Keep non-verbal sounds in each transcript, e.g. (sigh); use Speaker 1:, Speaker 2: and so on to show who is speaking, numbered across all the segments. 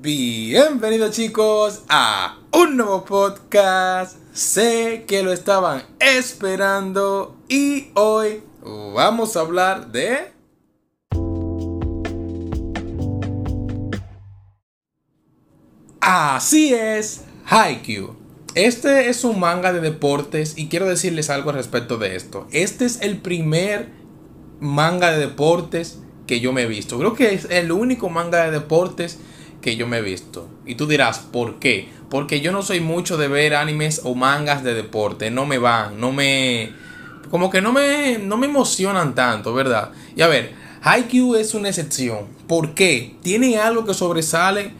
Speaker 1: Bienvenidos chicos a un nuevo podcast. Sé que lo estaban esperando y hoy vamos a hablar de... Así es, Haikyuu. Este es un manga de deportes y quiero decirles algo al respecto de esto. Este es el primer manga de deportes que yo me he visto. Creo que es el único manga de deportes que yo me he visto. Y tú dirás, ¿por qué? Porque yo no soy mucho de ver animes o mangas de deporte. No me van, no me... Como que no me, no me emocionan tanto, ¿verdad? Y a ver, Haikyuu es una excepción. ¿Por qué? Tiene algo que sobresale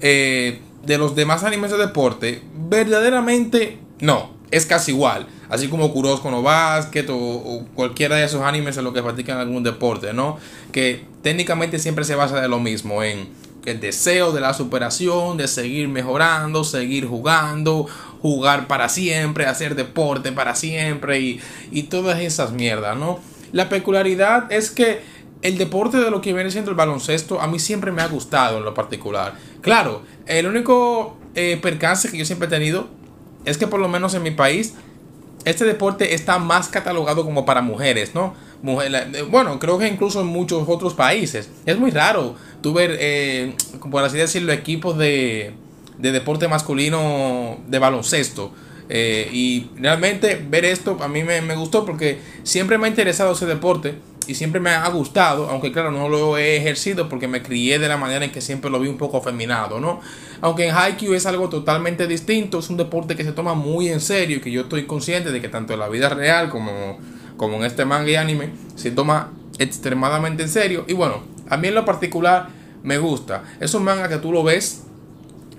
Speaker 1: eh, de los demás animes de deporte. Verdaderamente no, es casi igual. Así como Kurosco no Basket o, o, cualquiera de esos animes en los que practican algún deporte, ¿no? Que técnicamente siempre se basa de lo mismo, en el deseo de la superación, de seguir mejorando, seguir jugando, jugar para siempre, hacer deporte para siempre y, y todas esas mierdas, ¿no? La peculiaridad es que el deporte de lo que viene siendo el baloncesto a mí siempre me ha gustado en lo particular. Claro, el único eh, percance que yo siempre he tenido es que por lo menos en mi país este deporte está más catalogado como para mujeres, ¿no? Mujer, bueno, creo que incluso en muchos otros países. Es muy raro tú ver, eh, por así decirlo, equipos de, de deporte masculino de baloncesto. Eh, y realmente ver esto a mí me, me, gustó porque siempre me ha interesado ese deporte y siempre me ha gustado, aunque claro no lo he ejercido porque me crié de la manera en que siempre lo vi un poco feminado, ¿no? Aunque en Haikyuu es algo totalmente distinto, es un deporte que se toma muy en serio y que yo estoy consciente de que tanto en la vida real como, como en este manga y anime se toma extremadamente en serio y bueno, a mí en lo particular me gusta. Es un manga que tú lo ves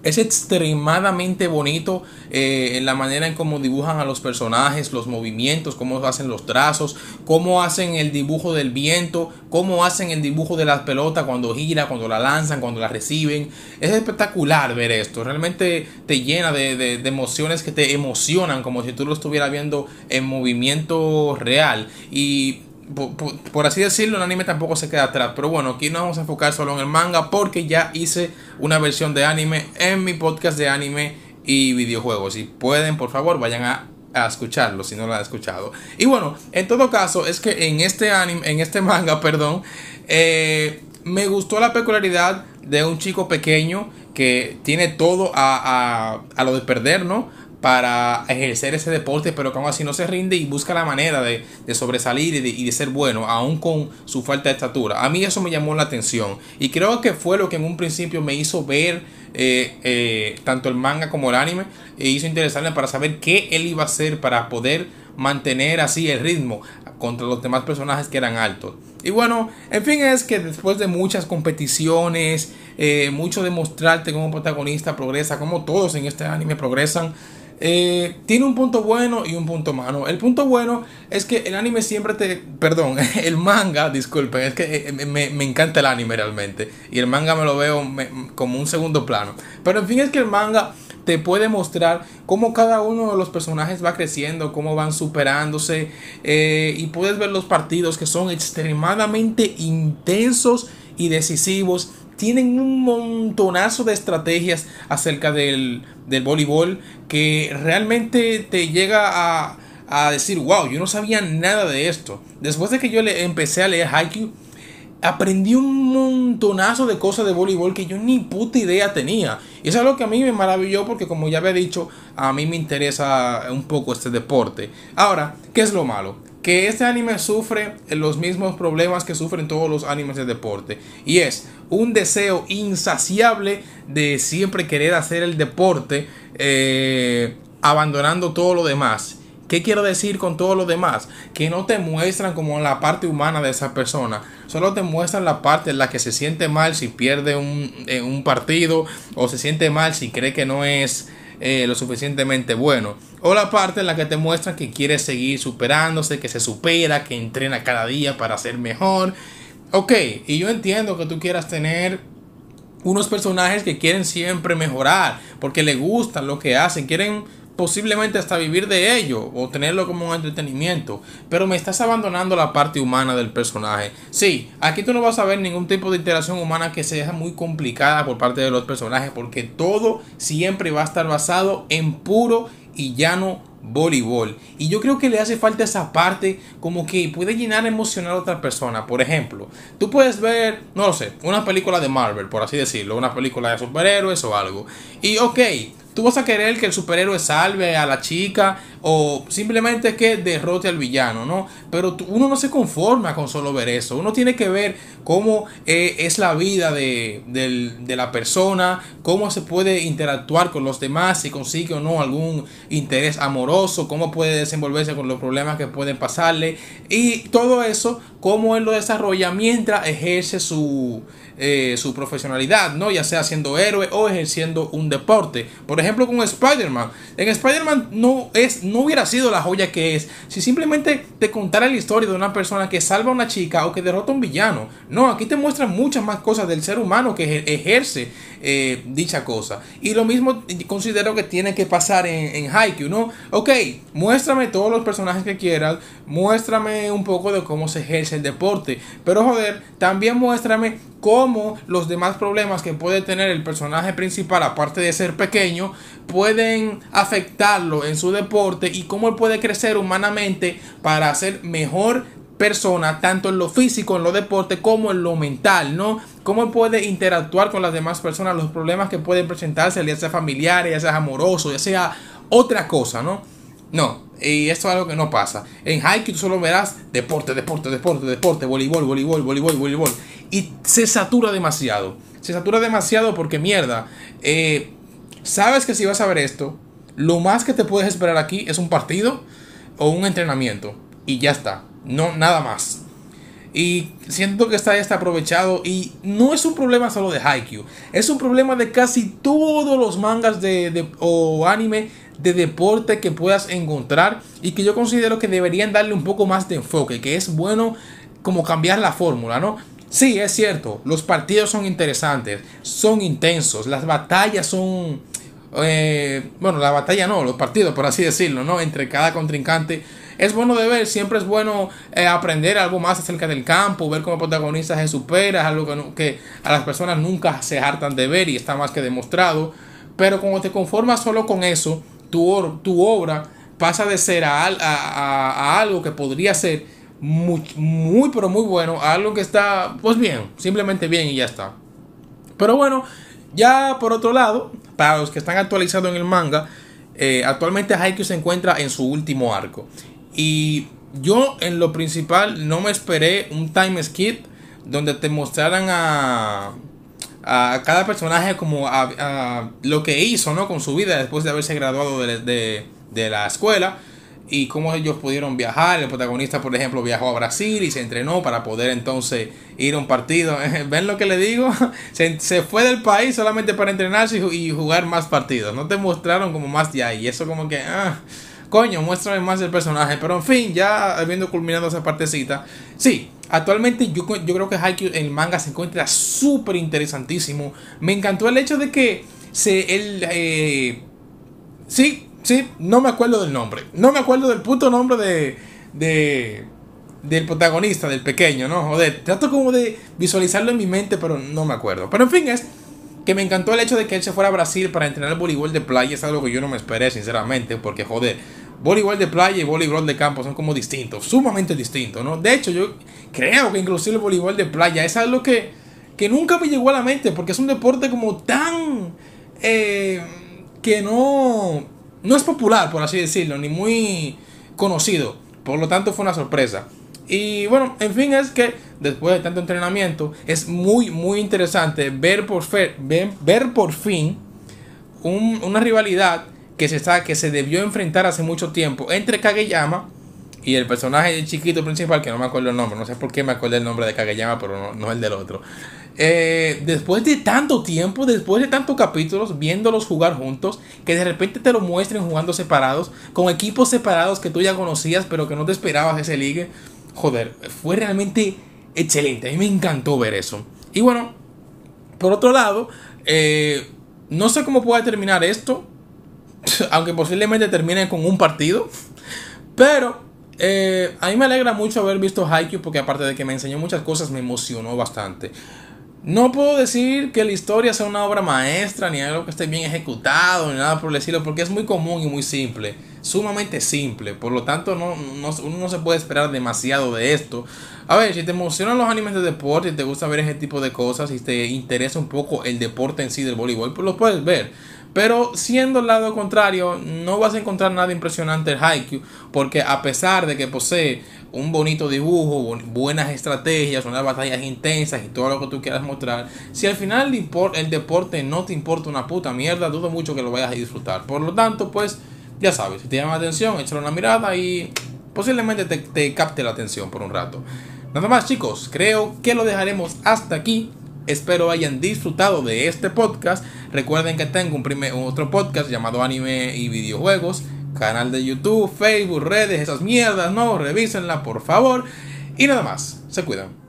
Speaker 1: es extremadamente bonito eh, en la manera en cómo dibujan a los personajes, los movimientos, cómo hacen los trazos, cómo hacen el dibujo del viento, cómo hacen el dibujo de las pelotas cuando gira, cuando la lanzan, cuando la reciben. Es espectacular ver esto. Realmente te llena de, de, de emociones que te emocionan como si tú lo estuvieras viendo en movimiento real. Y por, así decirlo, el anime tampoco se queda atrás. Pero bueno, aquí no vamos a enfocar solo en el manga porque ya hice una versión de anime en mi podcast de anime y videojuegos. Si pueden, por favor, vayan a, a escucharlo si no lo han escuchado. Y bueno, en todo caso, es que en este anime, en este (laughs) manga, perdón, eh, me gustó la peculiaridad de un chico pequeño que tiene todo a, a, a lo de perder, ¿no? Para ejercer ese deporte, pero que aún así no se rinde y busca la manera de, sobresalir y de, y de, ser bueno, aún con su falta de estatura. A mí eso me llamó la atención y creo que fue lo que en un principio me hizo ver eh, eh, tanto el manga como el anime e hizo interesarme para saber qué él iba a hacer para poder mantener así el ritmo contra los demás personajes que eran altos. Y bueno, en fin, es que después de muchas competiciones, eh, mucho demostrarte como protagonista progresa, como todos en este anime progresan, eh, tiene un punto bueno y un punto malo. El punto bueno es que el anime siempre te. Perdón, (laughs) el manga, disculpen, es que me, me encanta el anime realmente. Y el manga me lo veo como un segundo plano. Pero en fin, es que el manga te puede mostrar cómo cada uno de los personajes va creciendo, cómo van superándose. Eh, y puedes ver los partidos que son extremadamente intensos y decisivos tienen un montonazo de estrategias acerca del, del voleibol que realmente te llega a, a, decir, wow, yo no sabía nada de esto. Después de que yo le empecé a leer Haikyuu, aprendí un montonazo de cosas de voleibol que yo ni puta idea tenía. Y eso es lo que a mí me maravilló porque como ya había dicho, a mí me interesa un poco este deporte. Ahora, ¿qué es lo malo? que este anime sufre los mismos problemas que sufren todos los animes de deporte. Y es un deseo insaciable de siempre querer hacer el deporte eh, abandonando todo lo demás. ¿Qué quiero decir con todo lo demás? Que no te muestran como la parte humana de esa persona. Solo te muestran la parte en la que se siente mal si pierde un, un partido o se siente mal si cree que no es eh, lo suficientemente bueno. O la parte en la que te muestran que quiere seguir superándose, que se supera, que entrena cada día para ser mejor. Ok, y yo entiendo que tú quieras tener unos personajes que quieren siempre mejorar, porque le gustan lo que hacen, quieren posiblemente hasta vivir de ello o tenerlo como un entretenimiento, pero me estás abandonando la parte humana del personaje. Sí, aquí tú no vas a ver ningún tipo de interacción humana que sea muy complicada por parte de los personajes porque todo siempre va a estar basado en puro y llano voleibol. Y yo creo que le hace falta esa parte como que puede llenar emocional a otra persona. Por ejemplo, tú puedes ver, no lo sé, una película de Marvel, por así decirlo, una película de superhéroes o algo. Y ok, Tú vas a querer que el superhéroe salve a la chica o simplemente que derrote al villano, ¿no? Pero uno no se conforma con solo ver eso. Uno tiene que ver cómo eh, es la vida de, de, la persona, cómo se puede interactuar con los demás, si consigue o no algún interés amoroso, cómo puede desenvolverse con los problemas que pueden pasarle y todo eso, cómo él lo desarrolla mientras ejerce su eh, su profesionalidad, ¿no? Ya sea siendo héroe o ejerciendo un deporte. Por ejemplo, con Spider-Man. En Spider-Man no, es, no hubiera sido la joya que es si simplemente te contara la historia de una persona que salva a una chica o que derrota a un villano. No, aquí te muestran muchas más cosas del ser humano que ejerce eh, dicha cosa. Y lo mismo considero que tiene que pasar en, en Haikyuu, ¿no? Ok, muéstrame todos los personajes que quieras, muéstrame un poco de cómo se ejerce el deporte, pero joder, también muéstrame cómo los demás problemas que puede tener el personaje principal, aparte de ser pequeño, pueden afectarlo en su deporte y cómo él puede crecer humanamente para ser mejor persona, tanto en lo físico, en lo deporte, como en lo mental, ¿no? Cómo puede interactuar con las demás personas, los problemas que pueden presentarse, ya sea familiares, ya sea amoroso, ya sea otra cosa, ¿no? No, y esto es algo que no pasa. En Haikyuu solo verás deporte, deporte, deporte, deporte, voleibol, voleibol, voleibol, voleibol. Y se satura demasiado. Se satura demasiado porque mierda. Eh, Sabes que si vas a ver esto, lo más que te puedes esperar aquí es un partido o un entrenamiento. Y ya está no nada más. Y siento que está está aprovechado y no es un problema solo de Haikyuu, es un problema de casi todos los mangas de, o anime de deporte que puedas encontrar y que yo considero que deberían darle un poco más de enfoque, que es bueno como cambiar la fórmula, ¿no? Sí, es cierto, los partidos son interesantes, son intensos, las batallas son... Eh, bueno, la batalla no, los partidos, por así decirlo, ¿no? Entre cada contrincante es bueno de ver, siempre es bueno eh, aprender algo más acerca del campo, ver cómo el protagonista se supera, algo que, que, a las personas nunca se hartan de ver y está más que demostrado. Pero como te conformas solo con eso, tu, obra pasa de ser a, algo que podría ser muy, muy, pero muy bueno, a algo que está, pues bien, simplemente bien y ya está. Pero bueno, ya por otro lado, para los que están actualizados en el manga, eh, actualmente Haikyuu se encuentra en su último arco. Y yo en lo principal no me esperé un time skip donde te mostraran a, a cada personaje como a, lo que hizo ¿no? con su vida después de haberse graduado de, de, la escuela y cómo ellos pudieron viajar. El protagonista, por ejemplo, viajó a Brasil y se entrenó para poder entonces ir a un partido. (laughs) ¿Ven lo que le digo? (laughs) Se, se fue del país solamente para entrenarse y, jugar más partidos. No te mostraron como más de ahí. Eso como que... Ah, coño, muéstrame más el personaje. Pero en fin, ya habiendo culminado esa partecita, sí, actualmente yo, yo creo que Haikyuu en el manga se encuentra súper interesantísimo. Me encantó el hecho de que se, él, eh, sí, sí, no me acuerdo del nombre. No me acuerdo del puto nombre de, de del protagonista, del pequeño, ¿no? Joder, trato como de visualizarlo en mi mente, pero no me acuerdo. Pero en fin, es que me encantó el hecho de que él se fuera a Brasil para entrenar voleibol de playa. Es algo que yo no me esperé, sinceramente, porque joder, voleibol de playa y voleibol de campo son como distintos, sumamente distintos, ¿no? De hecho, yo creo que inclusive el voleibol de playa es algo que, que nunca me llegó a la mente, porque es un deporte como tan... Eh, que no, no es popular, por así decirlo, ni muy conocido. Por lo tanto, fue una sorpresa. Y bueno, en fin, es que después de tanto entrenamiento, es muy, muy interesante ver por, ver, ver por fin una rivalidad que se, está, que se debió enfrentar hace mucho tiempo entre Kageyama y el personaje chiquito principal, que no me acuerdo el nombre, no sé por qué me acuerdo el nombre de Kageyama, pero no, el del otro. Eh, después de tanto tiempo, después de tantos capítulos, viéndolos jugar juntos, que de repente te lo muestren jugando separados, con equipos separados que tú ya conocías, pero que no te esperabas ese ligue. Joder, fue realmente excelente. A mí me encantó ver eso. Y bueno, por otro lado, eh, no sé cómo puede terminar esto. (laughs) aunque posiblemente termine con un partido. Pero eh, a mí me alegra mucho haber visto Haikyuu porque aparte de que me enseñó muchas cosas, me emocionó bastante. No puedo decir que la historia sea una obra maestra, ni algo que esté bien ejecutado, ni nada por el estilo, porque es muy común y muy simple, sumamente simple. Por lo tanto, no, uno no se puede esperar demasiado de esto. A ver, si te emocionan los animes de deporte y te gusta ver ese tipo de cosas y te interesa un poco el deporte en sí del voleibol, pues lo puedes ver. Pero siendo el lado contrario, no vas a encontrar nada impresionante en Haikyuu, porque a pesar de que posee un bonito dibujo, buenas estrategias, unas batallas intensas y todo lo que tú quieras mostrar, si al final el deporte no te importa una puta mierda, dudo mucho que lo vayas a disfrutar. Por lo tanto, pues ya sabes, si te llama la atención, échale una mirada y posiblemente te, te capte la atención por un rato. Nada más chicos, creo que lo dejaremos hasta aquí. Espero hayan disfrutado de este podcast. Recuerden que tengo un primer, otro podcast llamado Anime y Videojuegos. Canal de YouTube, Facebook, redes, esas mierdas, no, revísenla por favor. Y nada más, se cuidan.